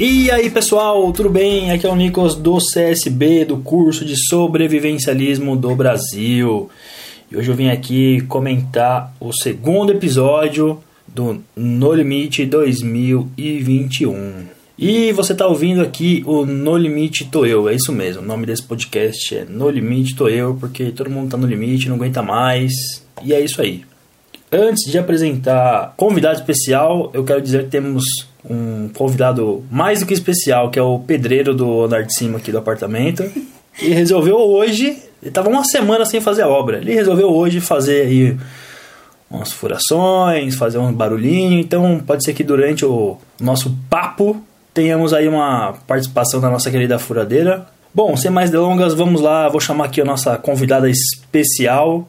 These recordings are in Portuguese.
E aí pessoal, tudo bem? Aqui é o Nicolas do CSB, do curso de sobrevivencialismo do Brasil. E hoje eu vim aqui comentar o segundo episódio do No Limite 2021. E você está ouvindo aqui o No Limite Tô Eu, é isso mesmo. O nome desse podcast é No Limite Tô Eu, porque todo mundo está no limite, não aguenta mais. E é isso aí. Antes de apresentar convidado especial, eu quero dizer que temos um convidado mais do que especial, que é o pedreiro do andar de cima aqui do apartamento. E resolveu hoje, ele estava uma semana sem fazer a obra, ele resolveu hoje fazer aí umas furações, fazer um barulhinho. Então pode ser que durante o nosso papo tenhamos aí uma participação da nossa querida furadeira. Bom, sem mais delongas, vamos lá. Vou chamar aqui a nossa convidada especial.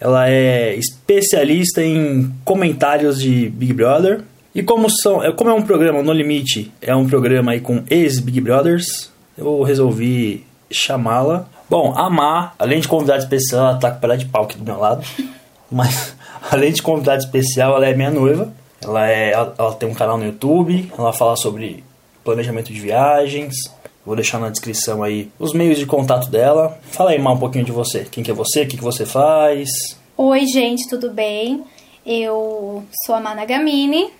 Ela é especialista em comentários de Big Brother. E como, são, é, como é um programa No Limite, é um programa aí com ex-Big Brothers, eu resolvi chamá-la. Bom, a Má, além de convidada especial, ela tá com pela de pau aqui do meu lado. Mas, além de convidada especial, ela é minha noiva. Ela, é, ela, ela tem um canal no YouTube, ela fala sobre planejamento de viagens. Vou deixar na descrição aí os meios de contato dela. Fala aí, Má, um pouquinho de você. Quem que é você? O que, que você faz? Oi, gente, tudo bem? Eu sou a Mana Gamini,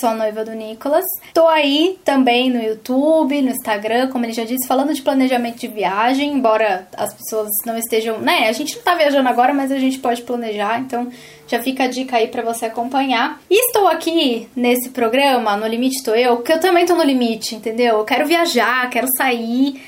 sou a noiva do Nicolas. Tô aí também no YouTube, no Instagram, como ele já disse, falando de planejamento de viagem, embora as pessoas não estejam, né? A gente não tá viajando agora, mas a gente pode planejar, então já fica a dica aí para você acompanhar. E estou aqui nesse programa, No Limite Tô Eu, porque eu também tô no limite, entendeu? Eu quero viajar, quero sair.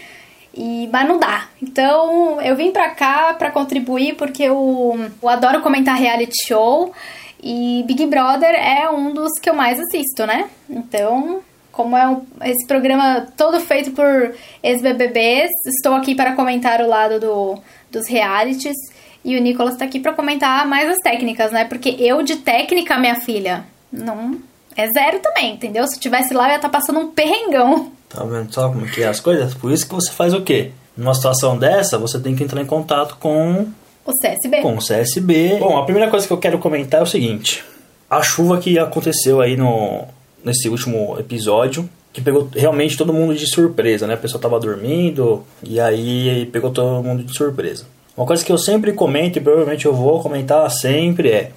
E, mas não dá. Então eu vim pra cá pra contribuir porque eu, eu adoro comentar reality show. E Big Brother é um dos que eu mais assisto, né? Então, como é um, esse programa todo feito por ex-BBBs, estou aqui para comentar o lado do, dos realities. E o Nicolas está aqui para comentar mais as técnicas, né? Porque eu de técnica, minha filha, não. É zero também, entendeu? Se eu tivesse lá, eu ia estar tá passando um perrengão. Tá vendo só como que é as coisas? Por isso que você faz o quê? Numa situação dessa, você tem que entrar em contato com o CSB. Com o CSB. Bom, a primeira coisa que eu quero comentar é o seguinte: a chuva que aconteceu aí no nesse último episódio, que pegou realmente todo mundo de surpresa, né? A pessoa tava dormindo e aí pegou todo mundo de surpresa. Uma coisa que eu sempre comento e provavelmente eu vou comentar sempre é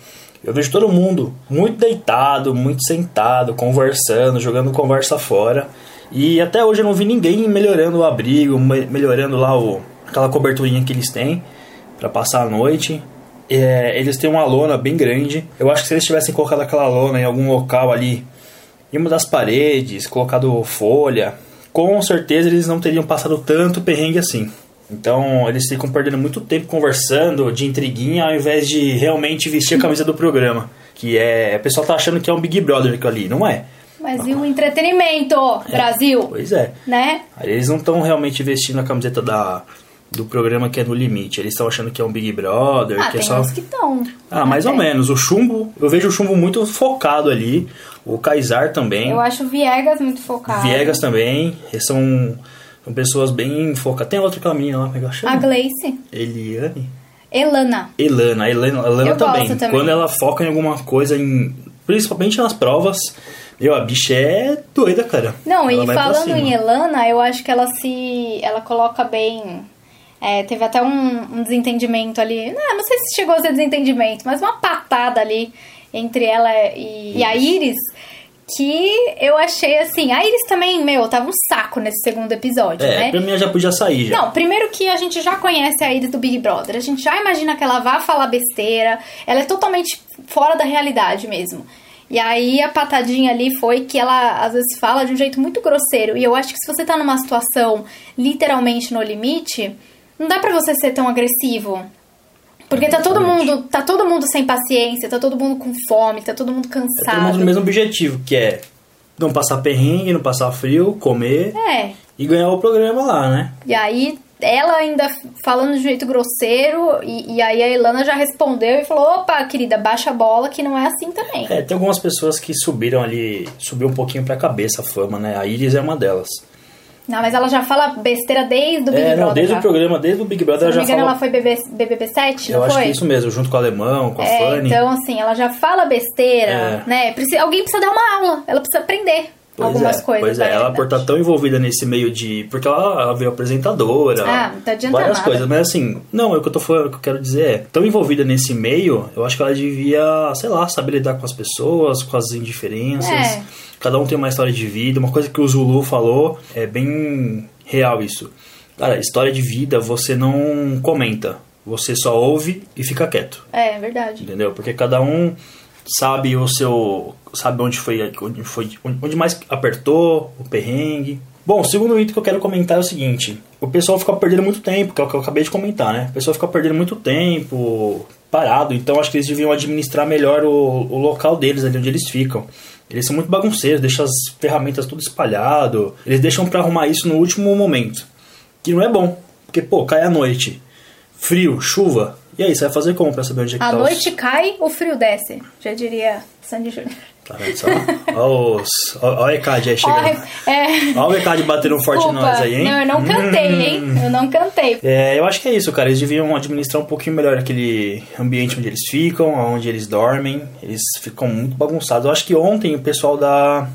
eu vejo todo mundo muito deitado, muito sentado, conversando, jogando conversa fora. E até hoje eu não vi ninguém melhorando o abrigo, melhorando lá o, aquela coberturinha que eles têm para passar a noite. É, eles têm uma lona bem grande. Eu acho que se eles tivessem colocado aquela lona em algum local ali, em uma das paredes, colocado folha, com certeza eles não teriam passado tanto perrengue assim. Então eles ficam perdendo muito tempo conversando de intriguinha ao invés de realmente vestir a camisa do programa. Que é. O pessoal tá achando que é um Big Brother aquilo ali, não é? Mas e o entretenimento, é, Brasil? Pois é. Né? Eles não estão realmente vestindo a camiseta da, do programa que é no limite. Eles estão achando que é um Big Brother, ah, que é só. Uns que estão. Ah, mais ou menos. O chumbo, eu vejo o chumbo muito focado ali. O Kaysar também. Eu acho o Viegas muito focado. Viegas também. Eles são, são pessoas bem focadas. Tem outra caminha lá, como é que ela chama? A Gleice. Eliane? Elana. Elana, Elana, Elana eu também. Também. Quando ela foca em alguma coisa, em, principalmente nas provas, meu, a bicha é doida, cara. Não, ela e falando em Elana, eu acho que ela se. ela coloca bem é, teve até um, um, desentendimento ali. Não, não sei se chegou a ser desentendimento, mas uma patada ali entre ela e, e a Iris. Que eu achei assim. A Iris também, meu, tava um saco nesse segundo episódio, é, né? Pra mim já podia sair já. Não, primeiro que a gente já conhece a Iris do Big Brother. A gente já imagina que ela vá falar besteira. Ela é totalmente fora da realidade mesmo. E aí a patadinha ali foi que ela às vezes fala de um jeito muito grosseiro. E eu acho que se você tá numa situação literalmente no limite não dá para você ser tão agressivo. Porque tá todo mundo, tá todo mundo sem paciência, tá todo mundo com fome, tá todo mundo cansado. É todo mundo no mesmo objetivo, que é não passar perrengue, não passar frio, comer é. e ganhar o programa lá, né? E aí ela ainda falando de jeito grosseiro, e, e, aí a Ilana já respondeu e falou: opa, querida, baixa a bola que não é assim também. É, tem algumas pessoas que subiram ali, subiu um pouquinho pra cabeça a fama, né? A Iris é uma delas. Não, mas ela já fala besteira desde o Big é, Brother. Não, desde já. o programa, desde o Big Brother ela já engano, fala. ela foi BB, BBB 7, Eu não acho foi? que é isso mesmo, junto com o Alemão, com a é, Fanny. Então, assim, ela já fala besteira, É. né? Precisa, alguém precisa dar uma aula, ela precisa aprender. Pois algumas é, coisas. Pois é, ela por estar tão envolvida nesse meio de. Porque ela, ela veio apresentadora. Ah, tá adiantando Várias nada. coisas, mas assim, não, é o que eu tô falando, o que eu quero dizer é, tão envolvida nesse meio, eu acho que ela devia, sei lá, saber lidar com as pessoas, com as indiferenças. É. Cada um tem uma história de vida, uma coisa que o Zulu falou é bem real isso. Cara, história de vida você não comenta, você só ouve e fica quieto É, verdade. entendeu? Porque cada um sabe o seu, sabe onde foi, onde foi, onde mais apertou, o perrengue. Bom, o segundo item que eu quero comentar é o seguinte: o pessoal fica perdendo muito tempo, que é o que eu acabei de comentar, né? O pessoal fica perdendo muito tempo parado, então acho que eles deviam administrar melhor o, o local deles, ali onde eles ficam. Eles são muito bagunceiros, deixam as ferramentas tudo espalhado. Eles deixam pra arrumar isso no último momento. Que não é bom, porque pô, cai a noite, frio, chuva. E aí, você vai fazer como pra saber onde é que A tá os- noite cai, o frio desce. Já diria Sandy Júnior. Tá vendo só? Olha os- Olha o ECAD aí chegando. é. Olha o ECAD batendo forte em nós aí, hein? Não, eu não cantei, hein? Eu não cantei. É, eu acho que é isso, cara. Eles deviam administrar um pouquinho melhor aquele ambiente onde eles ficam, onde eles dormem. Eles ficam muito bagunçados. Eu acho que ontem o pessoal da.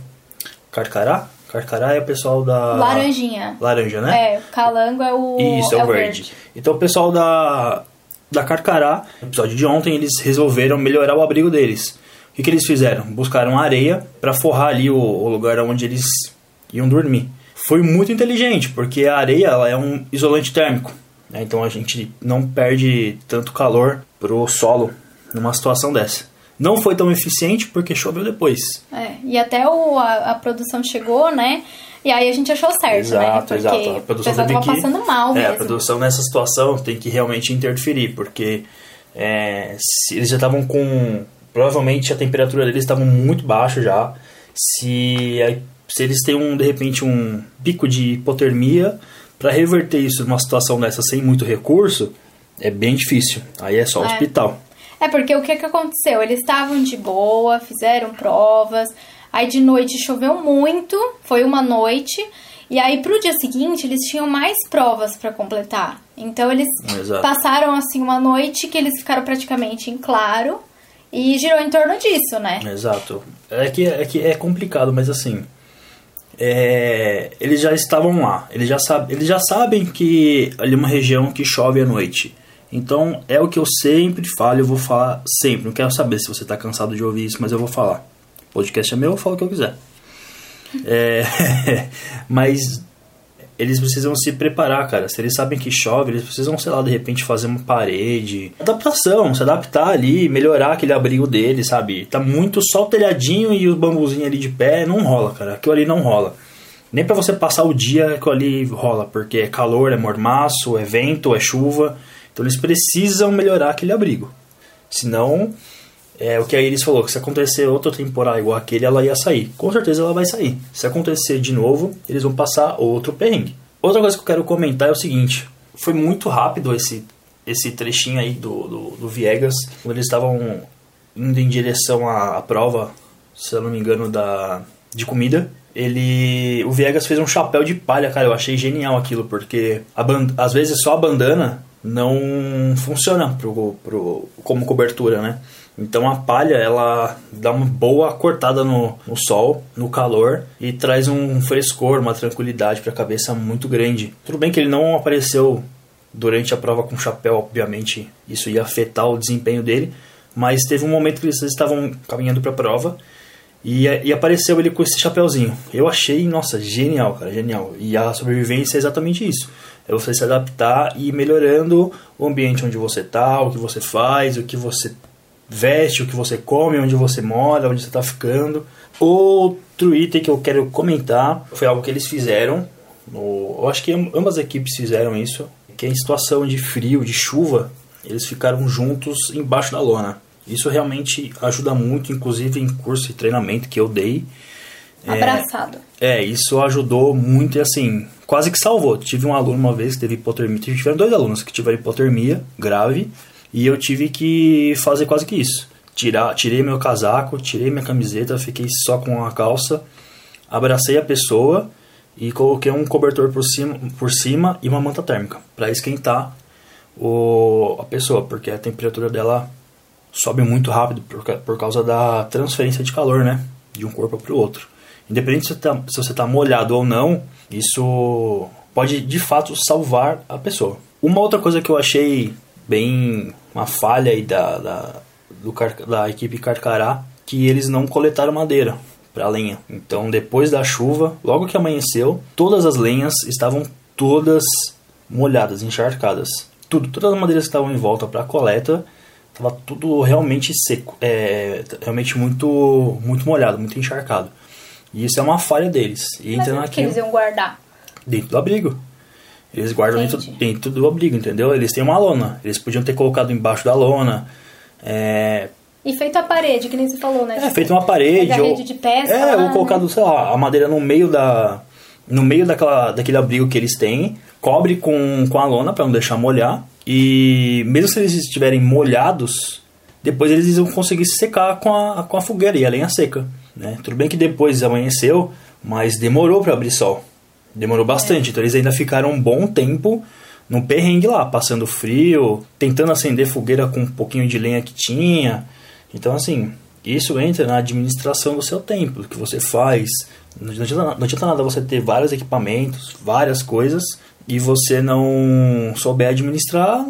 Carcará? Carcará é o pessoal da. Laranjinha. Laranja, né? É, calango é o. Isso, é, o verde. Então o pessoal da, da Carcará, no episódio de ontem, eles resolveram melhorar o abrigo deles. O que, que eles fizeram? Buscaram areia para forrar ali o, o lugar onde eles iam dormir. Foi muito inteligente, porque a areia ela é um isolante térmico. né? Então a gente não perde tanto calor pro solo numa situação dessa. Não foi tão eficiente porque choveu depois. É, e até o, a, a produção chegou, né? E aí a gente achou certo, né? Exato, Porque exato. A o produção pessoal teve tava que- passando mal é, mesmo. a produção nessa situação tem que realmente interferir, porque é, se eles já estavam com. Provavelmente a temperatura deles estava muito baixa já. Se, se eles têm um, de repente um pico de hipotermia, para reverter isso numa situação dessa sem muito recurso, é bem difícil. Aí é só É. hospital. É, porque o que que aconteceu? Eles estavam de boa, fizeram provas, aí de noite choveu muito, foi uma noite, e aí pro dia seguinte eles tinham mais provas pra completar. Então eles Exato. passaram assim uma noite que eles ficaram praticamente em claro e girou em torno disso, né? Exato. É que é, que é complicado, mas assim. é, eles já estavam lá. Eles já, sab, eles já sabem que ali é uma região que chove à noite. Então é o que eu sempre falo, eu vou falar sempre. Não quero saber se você está cansado de ouvir isso, mas eu vou falar. Podcast é meu, eu falo o que eu quiser. É, mas eles precisam se preparar, cara. Se eles sabem que chove, eles precisam, sei lá, de repente fazer uma parede. Adaptação, se adaptar ali, melhorar aquele abrigo deles, sabe? Tá muito só o telhadinho e os bambuzinhos ali de pé, não rola, cara. Aquilo ali não rola. Nem pra você passar o dia aquilo ali rola, porque é calor, é mormaço, é vento, é chuva. Então eles precisam melhorar aquele abrigo. Senão, é o que a Iris falou, que se acontecer outra temporada igual aquele, ela ia sair. Com certeza ela vai sair. Se acontecer de novo, eles vão passar outro perrengue. Outra coisa que eu quero comentar é o seguinte: foi muito rápido esse, esse trechinho aí do, do, do Viegas, quando eles estavam indo em direção à, à prova, se eu não me engano, da, de comida. Ele. O Viegas fez um chapéu de palha, cara. Eu achei genial aquilo, porque a ban- às vezes só a bandana não funciona pro, pro, como cobertura, né? Então a palha ela dá uma boa cortada no, no sol, no calor e traz um frescor, uma tranquilidade para a cabeça muito grande. Tudo bem que ele não apareceu durante a prova com chapéu, obviamente isso ia afetar o desempenho dele, mas teve um momento que eles estavam caminhando para a prova e, e apareceu ele com esse chapéuzinho. Eu achei, nossa, genial, cara, genial. E a sobrevivência é exatamente isso. É você se adaptar e ir melhorando o ambiente onde você tá, o que você faz, o que você veste, o que você come, onde você mora, onde você está ficando. Outro item que eu quero comentar foi algo que eles fizeram. No, eu acho que am- ambas as equipes fizeram isso. Que é em situação de frio, de chuva, eles ficaram juntos embaixo da lona. Isso realmente ajuda muito, inclusive em curso de treinamento que eu dei. Abraçado. É, isso ajudou muito e assim, quase que salvou. Tive um aluno uma vez que teve hipotermia, tiveram dois alunos que tiveram hipotermia grave e eu tive que fazer quase que isso. Tirar, tirei meu casaco, tirei minha camiseta, fiquei só com a calça, abracei a pessoa e coloquei um cobertor por cima, por cima e uma manta térmica para esquentar o, a pessoa, porque a temperatura dela sobe muito rápido por, por causa da transferência de calor, né, de um corpo para o outro. Independente se tá, se você tá molhado ou não, isso pode de fato salvar a pessoa. Uma outra coisa que eu achei bem uma falha aí da, da, do, da equipe Carcará, que eles não coletaram madeira para lenha. Então, depois da chuva, logo que amanheceu, todas as lenhas estavam todas molhadas, encharcadas. Tudo, todas as madeiras que estavam em volta para a coleta, estava tudo realmente seco, é, realmente muito, muito molhado, muito encharcado. E isso é uma falha deles. E Mas entra que eles iam guardar? Dentro do abrigo. Eles guardam dentro, dentro, do abrigo, entendeu? Eles têm uma lona. Eles podiam ter colocado embaixo da lona. É... E feito a parede, que nem você falou, né? É, feito uma parede. Ou, rede de pesca. É, lá, ou colocado, né? sei lá, a madeira no meio da. No meio daquela, daquele abrigo que eles têm. Cobre com, com a lona para não deixar molhar. E mesmo se eles estiverem molhados, depois eles vão conseguir se secar com a, com a fogueira e a lenha seca. Né? Tudo bem que depois amanheceu, mas demorou para abrir sol. Demorou bastante. É. Então eles ainda ficaram um bom tempo no perrengue lá, passando frio, tentando acender fogueira com um pouquinho de lenha que tinha. Então, assim, isso entra na administração do seu tempo, do que você faz. Não adianta, não adianta nada você ter vários equipamentos, várias coisas, e você não souber administrar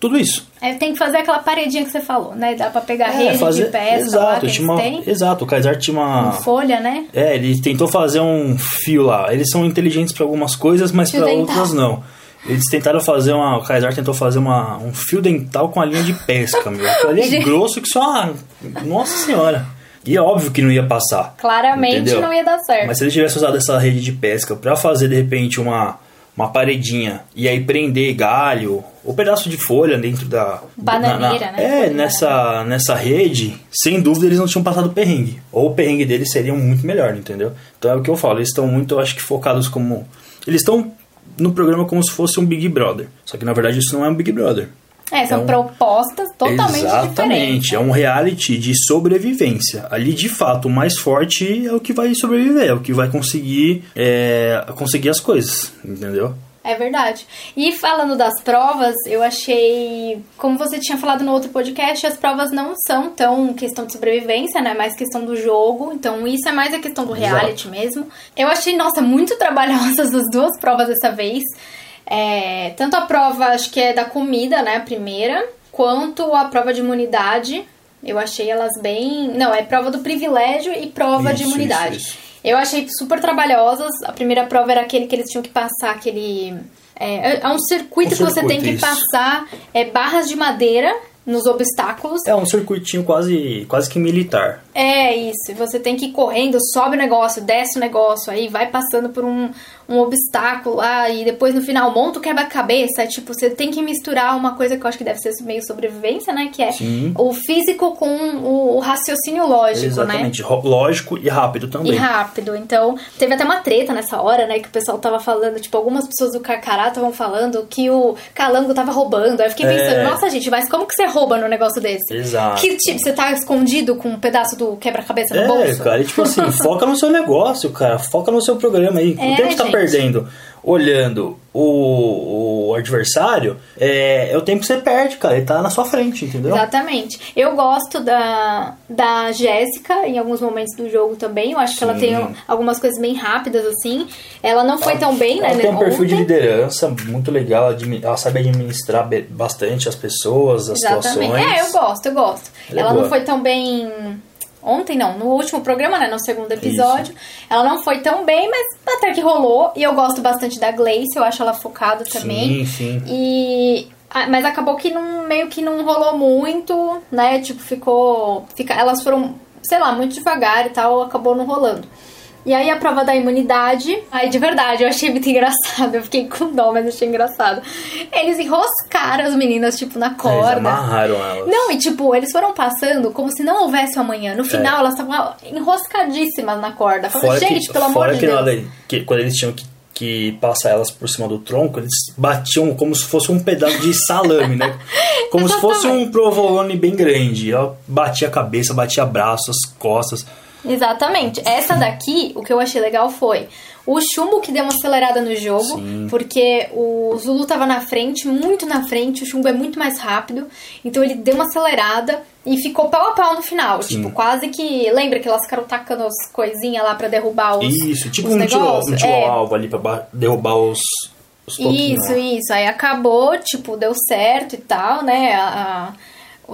tudo isso. É, tem que fazer aquela paredinha que você falou, né? Dá pra pegar é, rede fazer... de pesca exato, lá que uma... Exato, o Kaysar tinha uma... uma... folha, né? É, ele tentou fazer um fio lá. Eles são inteligentes para algumas coisas, mas para outras não. Eles tentaram fazer uma... O Kaysar tentou fazer uma, um fio dental com a linha de pesca, meu. Aquilo ali é grosso que só... Nossa Senhora. E é óbvio que não ia passar. Claramente entendeu? não ia dar certo. Mas se ele tivesse usado essa rede de pesca para fazer, de repente, uma uma paredinha e aí prender galho ou pedaço de folha dentro da bananeira, na, na, né? É, nessa nessa rede, sem dúvida eles não tinham passado perrengue. Ou o perrengue deles seria muito melhor, entendeu? Então é o que eu falo, eles estão muito, eu acho que focados como eles estão no programa como se fosse um Big Brother. Só que na verdade isso não é um Big Brother. É, são é um... propostas totalmente Exatamente, diferentes. é um reality de sobrevivência. Ali, de fato, o mais forte é o que vai sobreviver, é o que vai conseguir, é, conseguir as coisas, entendeu? É verdade. E falando das provas, eu achei, como você tinha falado no outro podcast, as provas não são tão questão de sobrevivência, né? Mais questão do jogo. Então, isso é mais a questão do reality Exato. mesmo. Eu achei, nossa, muito trabalhosas as duas provas dessa vez. É, tanto a prova, acho que é da comida, né, a primeira, quanto a prova de imunidade. Eu achei elas bem. Não, é prova do privilégio e prova isso, de imunidade. Isso, isso. Eu achei super trabalhosas. A primeira prova era aquele que eles tinham que passar aquele. É, é um circuito um que você tem que passar é, barras de madeira nos obstáculos. É um circuitinho quase, quase que militar. É isso. Você tem que ir correndo, sobe o negócio, desce o negócio, aí vai passando por um, um obstáculo lá e depois no final monta o quebra-cabeça. É, tipo, você tem que misturar uma coisa que eu acho que deve ser meio sobrevivência, né? Que é Sim. o físico com o, o raciocínio lógico, Exatamente. né? Exatamente. Lógico e rápido também. E rápido. Então, teve até uma treta nessa hora, né? Que o pessoal tava falando, tipo, algumas pessoas do Carcará estavam falando que o Calango tava roubando. Aí eu fiquei pensando, é... nossa, gente, mas como que você rouba no negócio desse? Exato. Que tipo, você tá escondido com um pedaço do quebra-cabeça no é, bolso? É, cara, e tipo assim, foca no seu negócio, cara. Foca no seu programa aí. É, o tempo que tá perdendo olhando o, o adversário, é, é, o tempo que você perde, cara. Ele tá na sua frente, entendeu? Exatamente. Eu gosto da, da Jéssica em alguns momentos do jogo também. Eu acho Sim. que ela tem algumas coisas bem rápidas, assim. Ela não foi ela, tão bem, ela né? Ela tem um perfil de liderança muito legal. Ela sabe administrar bastante as pessoas, as Exatamente. situações. É, eu gosto, eu gosto. Ela, ela não foi tão bem Ontem não, no último programa, né? No segundo episódio. Isso. Ela não foi tão bem, mas até que rolou. E eu gosto bastante da Gleice, eu acho ela focada também. Sim, sim. E. Mas acabou que não, meio que não rolou muito, né? Tipo, ficou. Fica, elas foram, sei lá, muito devagar e tal, acabou não rolando. E aí a prova da imunidade, aí de verdade, eu achei muito engraçado. Eu fiquei com dó, mas achei engraçado. Eles enroscaram as meninas, tipo, na corda. Eles amarraram elas. Não, e tipo, eles foram passando como se não houvesse amanhã. No final, é. elas estavam enroscadíssimas na corda. Falando, gente, que, pelo amor de Deus. Que, quando eles tinham que que passar elas por cima do tronco, eles batiam como se fosse um pedaço de salame, né? Como se fosse um provolone bem grande. Ela batia a cabeça, batia braços, costas. Exatamente. Essa daqui, o que eu achei legal foi o Chumbo que deu uma acelerada no jogo, Sim. porque o Zulu tava na frente, muito na frente, o Chumbo é muito mais rápido, então ele deu uma acelerada E ficou pau a pau no final. Sim. Tipo, quase que. Lembra que elas ficaram tacando as coisinhas lá pra derrubar os. Isso, tipo os um tiro, um tiro É. alvo ali pra ba- derrubar os, os Isso, isso. Aí acabou, tipo, deu certo e tal, né? A- a-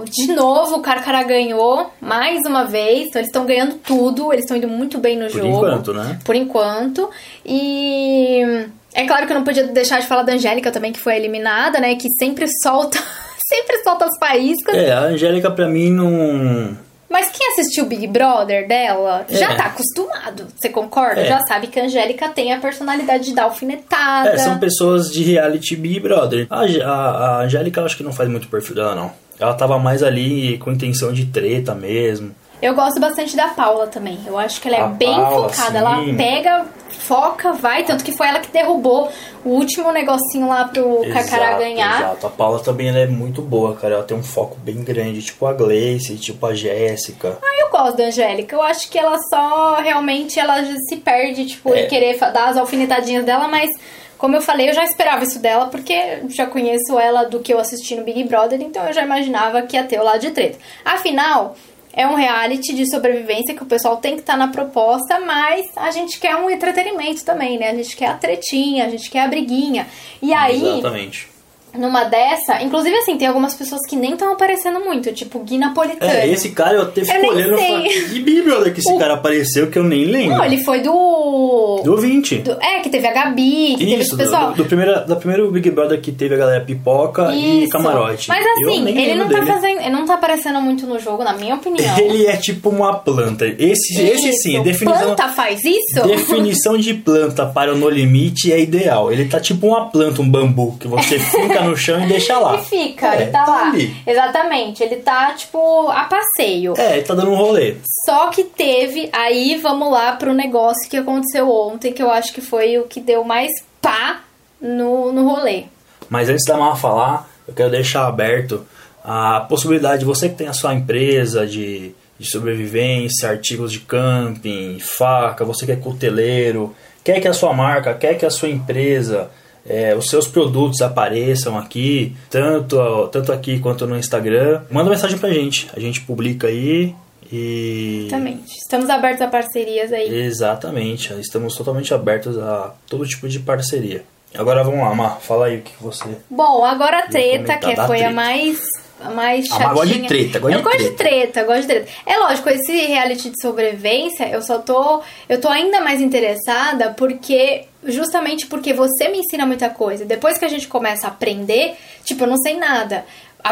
de novo, o Carcará ganhou mais uma vez. Então eles estão ganhando tudo, eles estão indo muito bem no Por jogo. enquanto, né? Por enquanto. E é claro que eu não podia deixar de falar da Angélica também, que foi eliminada, né? Que sempre solta. sempre solta as faíscas. É, a Angélica pra mim não. Mas quem assistiu o Big Brother dela já É. tá acostumado. Você concorda? É. Já sabe que a Angélica tem a personalidade de dar alfinetada. É, são pessoas de reality Big Brother. A, a, a Angélica eu acho que não faz muito perfil dela, não. Ela tava mais ali com intenção de treta mesmo. Eu gosto bastante da Paula também. Eu acho que ela é A bem Paula, focada. Ela sim. pega, foca, vai. Tanto que foi ela que derrubou o último negocinho lá pro Carcará Exato, ganhar. Exato. A Paula também ela é muito boa, cara. Ela tem um foco bem grande, tipo a Gleice, tipo a Jéssica. Ah, eu gosto da Angélica. Eu acho que ela só realmente ela se perde, tipo, É. em querer dar as alfinetadinhas dela, mas. Como eu falei, eu já esperava isso dela, porque já conheço ela do que eu assisti no Big Brother, então eu já imaginava que ia ter o lado de treta. Afinal, é um reality de sobrevivência que o pessoal tem que estar na proposta, mas a gente quer um entretenimento também, né? A gente quer a tretinha, a gente quer a briguinha. E aí, Exatamente. Numa dessa, inclusive assim, tem algumas pessoas que nem estão aparecendo muito, tipo Gui Napolitano. É, esse cara eu até fico nem olhando e falo, que Big Brother que esse O- cara apareceu que eu nem lembro. Não, ele foi do. Do 20. do- é, que teve a Gabi, que teve Isso, esse do, pessoal. do, do primeira, da primeiro Big Brother que teve a galera pipoca e Isso. camarote. Mas Eu assim, ele não tá dele. fazendo. Ele não tá aparecendo muito no jogo, na minha opinião. Ele é tipo uma planta. Esse, esse sim, Isso. definição, Planta faz isso? definição de planta para o No Limite é ideal. Ele tá tipo uma planta, um bambu, que você fica no chão e deixa lá. E fica, É, ele tá, tá lá. ali. Exatamente, ele tá, tipo, a passeio. É, ele tá dando um rolê. Só que teve, aí vamos lá pro negócio que aconteceu ontem, que eu acho que foi o que deu mais pá no, no rolê. Mas antes da Mar falar, eu quero deixar aberto a possibilidade de você que tem a sua empresa de, de sobrevivência, artigos de camping, faca, você que é cuteleiro, quer que a sua marca, quer que a sua empresa, é, os seus produtos apareçam aqui, tanto, tanto aqui quanto no Instagram, manda mensagem pra gente. A gente publica aí e. Exatamente. Estamos abertos a parcerias aí. Exatamente, estamos totalmente abertos a todo tipo de parceria. Agora vamos lá, Mar, fala aí o que você. Bom, agora a treta, que foi treta. A mais Ah, chatinha. mas gosta de treta, gosta eu de gosto de treta. treta, gosto de treta. É lógico, esse reality de sobrevivência, eu só tô. Eu tô ainda mais interessada porque. Justamente porque você me ensina muita coisa. Depois que a gente começa a aprender, tipo, eu não sei nada.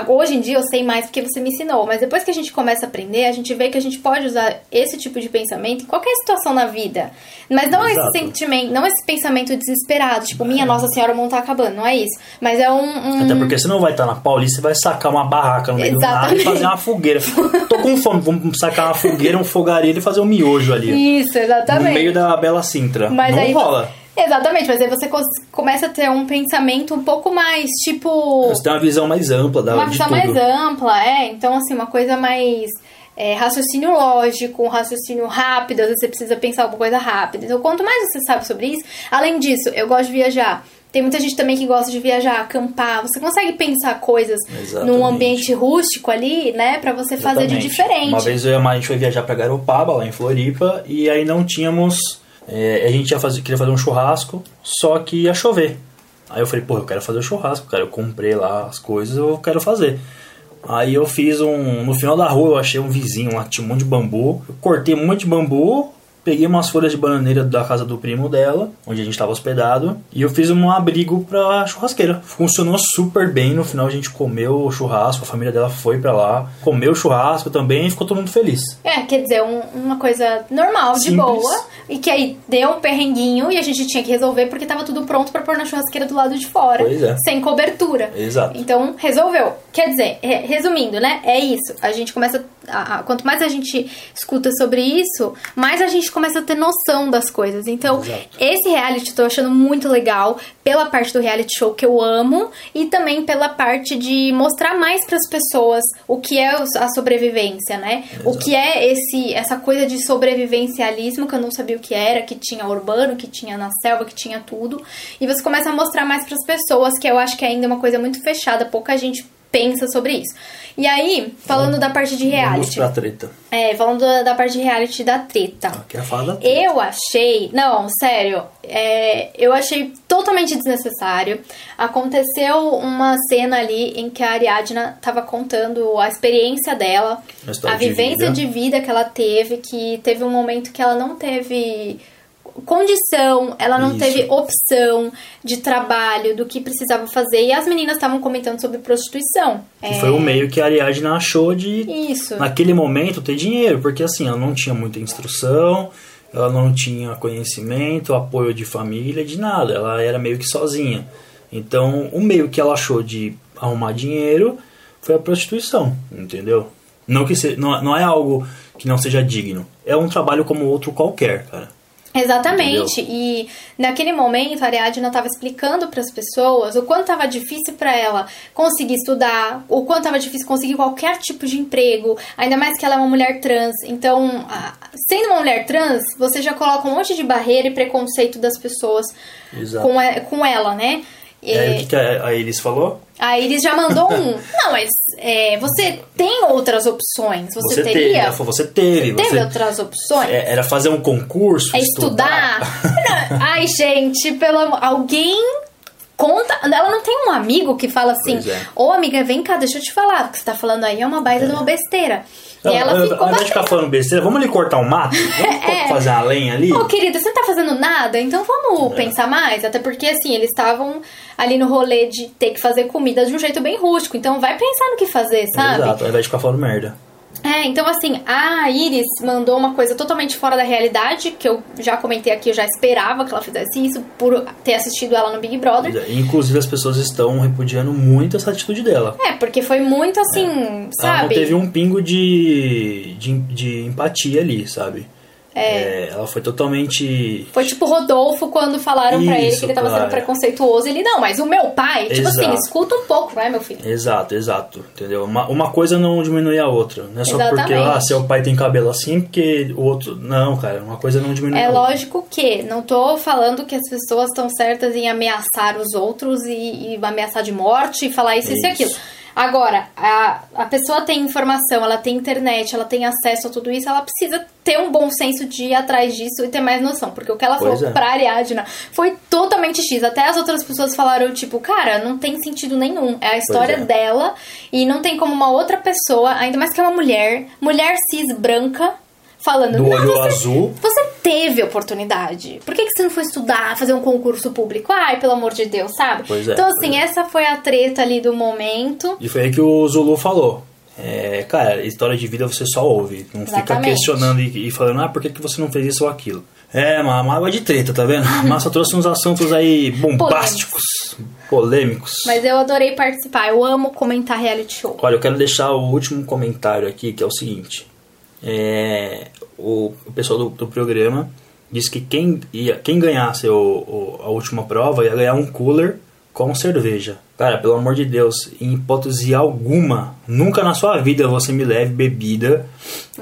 Hoje em dia eu sei mais porque você me ensinou, mas depois que a gente começa a aprender, a gente vê que a gente pode usar esse tipo de pensamento em qualquer situação na vida. Mas não Exato. esse sentimento, não esse pensamento desesperado, tipo, minha Nossa Senhora, o mundo tá acabando, não é isso. Mas é um. um- Até porque você não vai estar na Paulista, você vai sacar uma barraca no meio do nada e Exatamente. fazer uma fogueira. Tô com fome, vamos sacar uma fogueira, um fogareiro e fazer um miojo ali. Isso, exatamente. No meio da Bela Sintra. Mas não aí rola. Exatamente, mas aí você começa a ter um pensamento um pouco mais, tipo. Você tem uma visão mais ampla da, uma de visão tudo. mais ampla, é. Então, assim, uma coisa mais. é, raciocínio lógico, um raciocínio rápido, às vezes você precisa pensar alguma coisa rápida. Então, quanto mais você sabe sobre isso, além disso, eu gosto de viajar. Tem muita gente também que gosta de viajar, acampar. Você consegue pensar coisas Exatamente. num ambiente rústico ali, né? Pra você fazer de Exatamente. diferente. Uma vez eu e a Mari, a gente foi viajar pra Garopaba, lá em Floripa, e aí não tínhamos. É, a gente ia fazer, queria fazer um churrasco, só que ia chover. Aí eu falei, pô, eu quero fazer o churrasco, cara. Eu comprei lá as coisas, eu quero fazer. Aí eu fiz um. No final da rua eu achei um vizinho lá, tinha um monte de bambu. Eu cortei um monte de bambu, peguei umas folhas de bananeira da casa do primo dela, onde a gente estava hospedado, e eu fiz um abrigo pra churrasqueira. Funcionou super bem. No final a gente comeu o churrasco, a família dela foi pra lá, comeu o churrasco também e ficou todo mundo feliz. É, quer dizer, um- uma coisa normal, de Simples. boa. E que aí deu um perrenguinho e a gente tinha que resolver porque tava tudo pronto pra pôr na churrasqueira do lado de fora. Pois é. Sem cobertura. Exato. Então, resolveu. Quer dizer, re- resumindo, né? É isso. A gente começa. A- a- quanto mais a gente escuta sobre isso, mais a gente começa a ter noção das coisas. Então, Exato. esse reality eu tô achando muito legal pela parte do reality show que eu amo e também pela parte de mostrar mais para as pessoas o que é a sobrevivência, né? O Exato. que é esse essa coisa de sobrevivencialismo que eu não sabia o que era, que tinha urbano, que tinha na selva, que tinha tudo. E você começa a mostrar mais para as pessoas, que eu acho que ainda é uma coisa muito fechada, pouca gente pensa sobre isso. E aí, falando da parte de Vamos reality. pra treta. É, falando da, da parte de reality da treta. Aqui é a fala da treta. Eu achei. Não, sério. é, eu achei totalmente desnecessário. Aconteceu uma cena ali em que a Ariadna tava contando a experiência dela, a de vivência vida. de vida que ela teve, que teve um momento que ela não teve condição, ela não Isso. teve opção de trabalho, do que precisava fazer. E as meninas estavam comentando sobre prostituição. Que foi o meio que a Ariadna achou de, Isso. naquele momento, ter dinheiro. Porque assim, ela não tinha muita instrução, ela não tinha conhecimento, apoio de família, de nada. Ela era meio que sozinha. Então, o meio que ela achou de arrumar dinheiro foi a prostituição, entendeu? Não, que se, não, não é algo que não seja digno. É um trabalho como outro qualquer, cara. Exatamente. E naquele momento a Ariadna estava explicando para as pessoas o quanto estava difícil para ela conseguir estudar, o quanto estava difícil conseguir qualquer tipo de emprego, ainda mais que ela é uma mulher trans. Então, sendo uma mulher trans, você já coloca um monte de barreira e preconceito das pessoas com, com ela, né? E aí, o que, que a a Iris falou? A Iris já mandou um. Não, mas é, você tem outras opções. Você, teve. teria. Ela falou, você teve. Teve você, outras opções? é, Era fazer um concurso, É estudar. Não, Ai, gente, pelo amor. Alguém conta. Ela não tem um amigo que fala assim: é. Ô amiga, vem cá, deixa eu te falar. O que você tá falando aí é uma baita de uma besteira. Não, e ela ao- ficou Ao invés de ficar falando besteira, vamos ali cortar um mato? Vamos É. fazer uma lenha ali? Ô, querida, você não tá fazendo nada? Então vamos É. pensar mais. Até porque, assim, eles estavam ali no rolê de ter que fazer comida de um jeito bem rústico. Então vai pensar no que fazer, sabe? Exato, ao invés de ficar falando merda. É, então assim, a Iris mandou uma coisa totalmente fora da realidade, que eu já comentei aqui, eu já esperava que ela fizesse isso, por ter assistido ela no Big Brother. Inclusive, as pessoas estão repudiando muito essa atitude dela. É, porque foi muito assim, Ela não sabe? teve um pingo de, de, de empatia ali, sabe? É, ela foi totalmente. Foi tipo Rodolfo quando falaram pra ele que ele tava sendo preconceituoso. Ele, não, mas o meu pai, tipo assim, Exato. escuta um pouco, vai, meu filho. Exato, exato. Entendeu? Uma, uma coisa não diminui a outra. Não é só porque Exatamente. ah, seu pai tem cabelo assim, porque o outro. Não, cara, uma coisa não diminui É a outra. lógico que não tô falando que as pessoas estão certas em ameaçar os outros e, e ameaçar de morte e falar isso, isso e aquilo. Agora, a, a pessoa tem informação, ela tem internet, ela tem acesso a tudo isso, ela precisa ter um bom senso de ir atrás disso e ter mais noção. Porque o que ela Pois falou é. pra Ariadna foi totalmente X. Até as outras pessoas falaram, tipo, cara, não tem sentido nenhum. É a história é. dela e não tem como uma outra pessoa, ainda mais que é uma mulher, mulher cis branca, falando. Do "Não, olho você- azul. você teve oportunidade. Por que, que você não foi estudar, fazer um concurso público? Ai, pelo amor de Deus, sabe? Pois é, então, assim, é. essa foi a treta ali do momento. E foi aí que o Zulu falou. É, cara, história de vida você só ouve. Não fica Exatamente. questionando e, e falando, ah, por que, que você não fez isso ou aquilo? É, uma, uma água de treta, tá vendo? Mas só trouxe uns assuntos aí bombásticos, polêmicos. Mas eu adorei participar. Eu amo comentar reality show. Olha, eu quero deixar o último comentário aqui, que é o seguinte. É, o, o pessoal do, do programa disse que quem, ia, quem ganhasse o, o- a última prova ia ganhar um cooler com cerveja. Cara, pelo amor de Deus, em hipótese alguma, nunca na sua vida você me leve bebida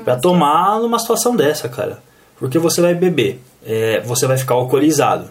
pra tomar numa situação dessa, cara. Porque você vai beber, é, você vai ficar alcoolizado.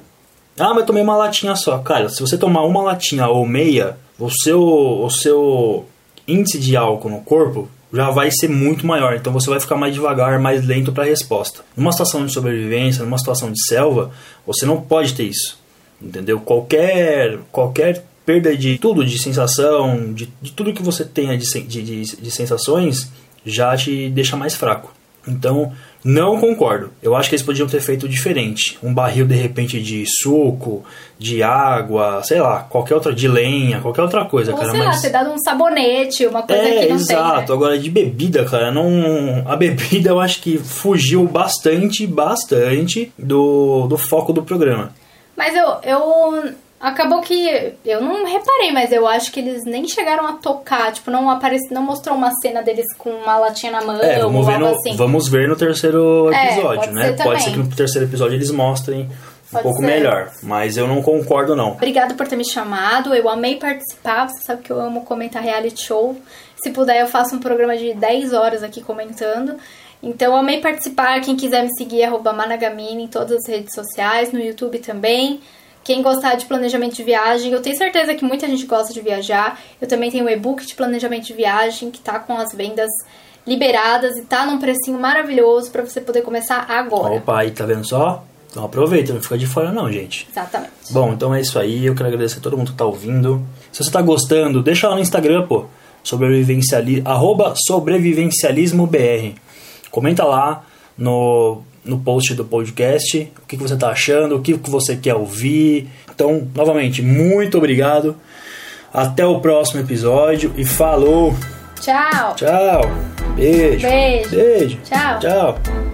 Ah, mas tomei uma latinha só. Cara, se você tomar uma latinha ou meia, o seu, o seu índice de álcool no corpo já vai ser muito maior. Então você vai ficar mais devagar, mais lento para a resposta. Numa situação de sobrevivência, numa situação de selva, você não pode ter isso. Entendeu? Qualquer, qualquer perda de tudo, de sensação, de, de tudo que você tenha de, de, de, de sensações, já te deixa mais fraco. Então, não concordo. Eu acho que eles podiam ter feito diferente. Um barril, de repente, de suco, de água, sei lá, qualquer outra, de lenha, qualquer outra coisa, Ou cara. sei lá, mas... ter dado um sabonete, uma coisa É, que não exato. tem. Né? Agora, de bebida, cara, não. A bebida eu acho que fugiu bastante, bastante do, do foco do programa. Mas eu, eu. Acabou que. Eu não reparei, mas eu acho que eles nem chegaram a tocar. Tipo, não aparece, não mostrou uma cena deles com uma latinha na mão É, vamos ver, no, assim. vamos ver no terceiro É, episódio, pode né? ser pode ser que no terceiro episódio eles mostrem um Pode pouco ser. melhor. Mas eu não concordo, não. Obrigada por ter me chamado. Eu amei participar. Você sabe que eu amo comentar reality show. Se puder, eu faço um programa de 10 horas aqui comentando. Então, eu amei participar. Quem quiser me seguir, arroba Managamini em todas as redes sociais, no YouTube também. Quem gostar de planejamento de viagem, eu tenho certeza que muita gente gosta de viajar. Eu também tenho o e-book de planejamento de viagem que tá com as vendas liberadas e tá num precinho maravilhoso para você poder começar agora. Opa, aí tá vendo só? Então aproveita, não fica de fora não, gente. Exatamente. Bom, então é isso aí. Eu quero agradecer a todo mundo que tá ouvindo. Se você tá gostando, deixa lá no Instagram, pô. Sobrevivenciali... Sobrevivencialismobr. Comenta lá no, no post do podcast o que, que você tá achando, o que, que você quer ouvir. Então, novamente, muito obrigado. Até o próximo episódio e falou! Tchau! Tchau! Beijo! Beijo! Beijo! Tchau! Tchau!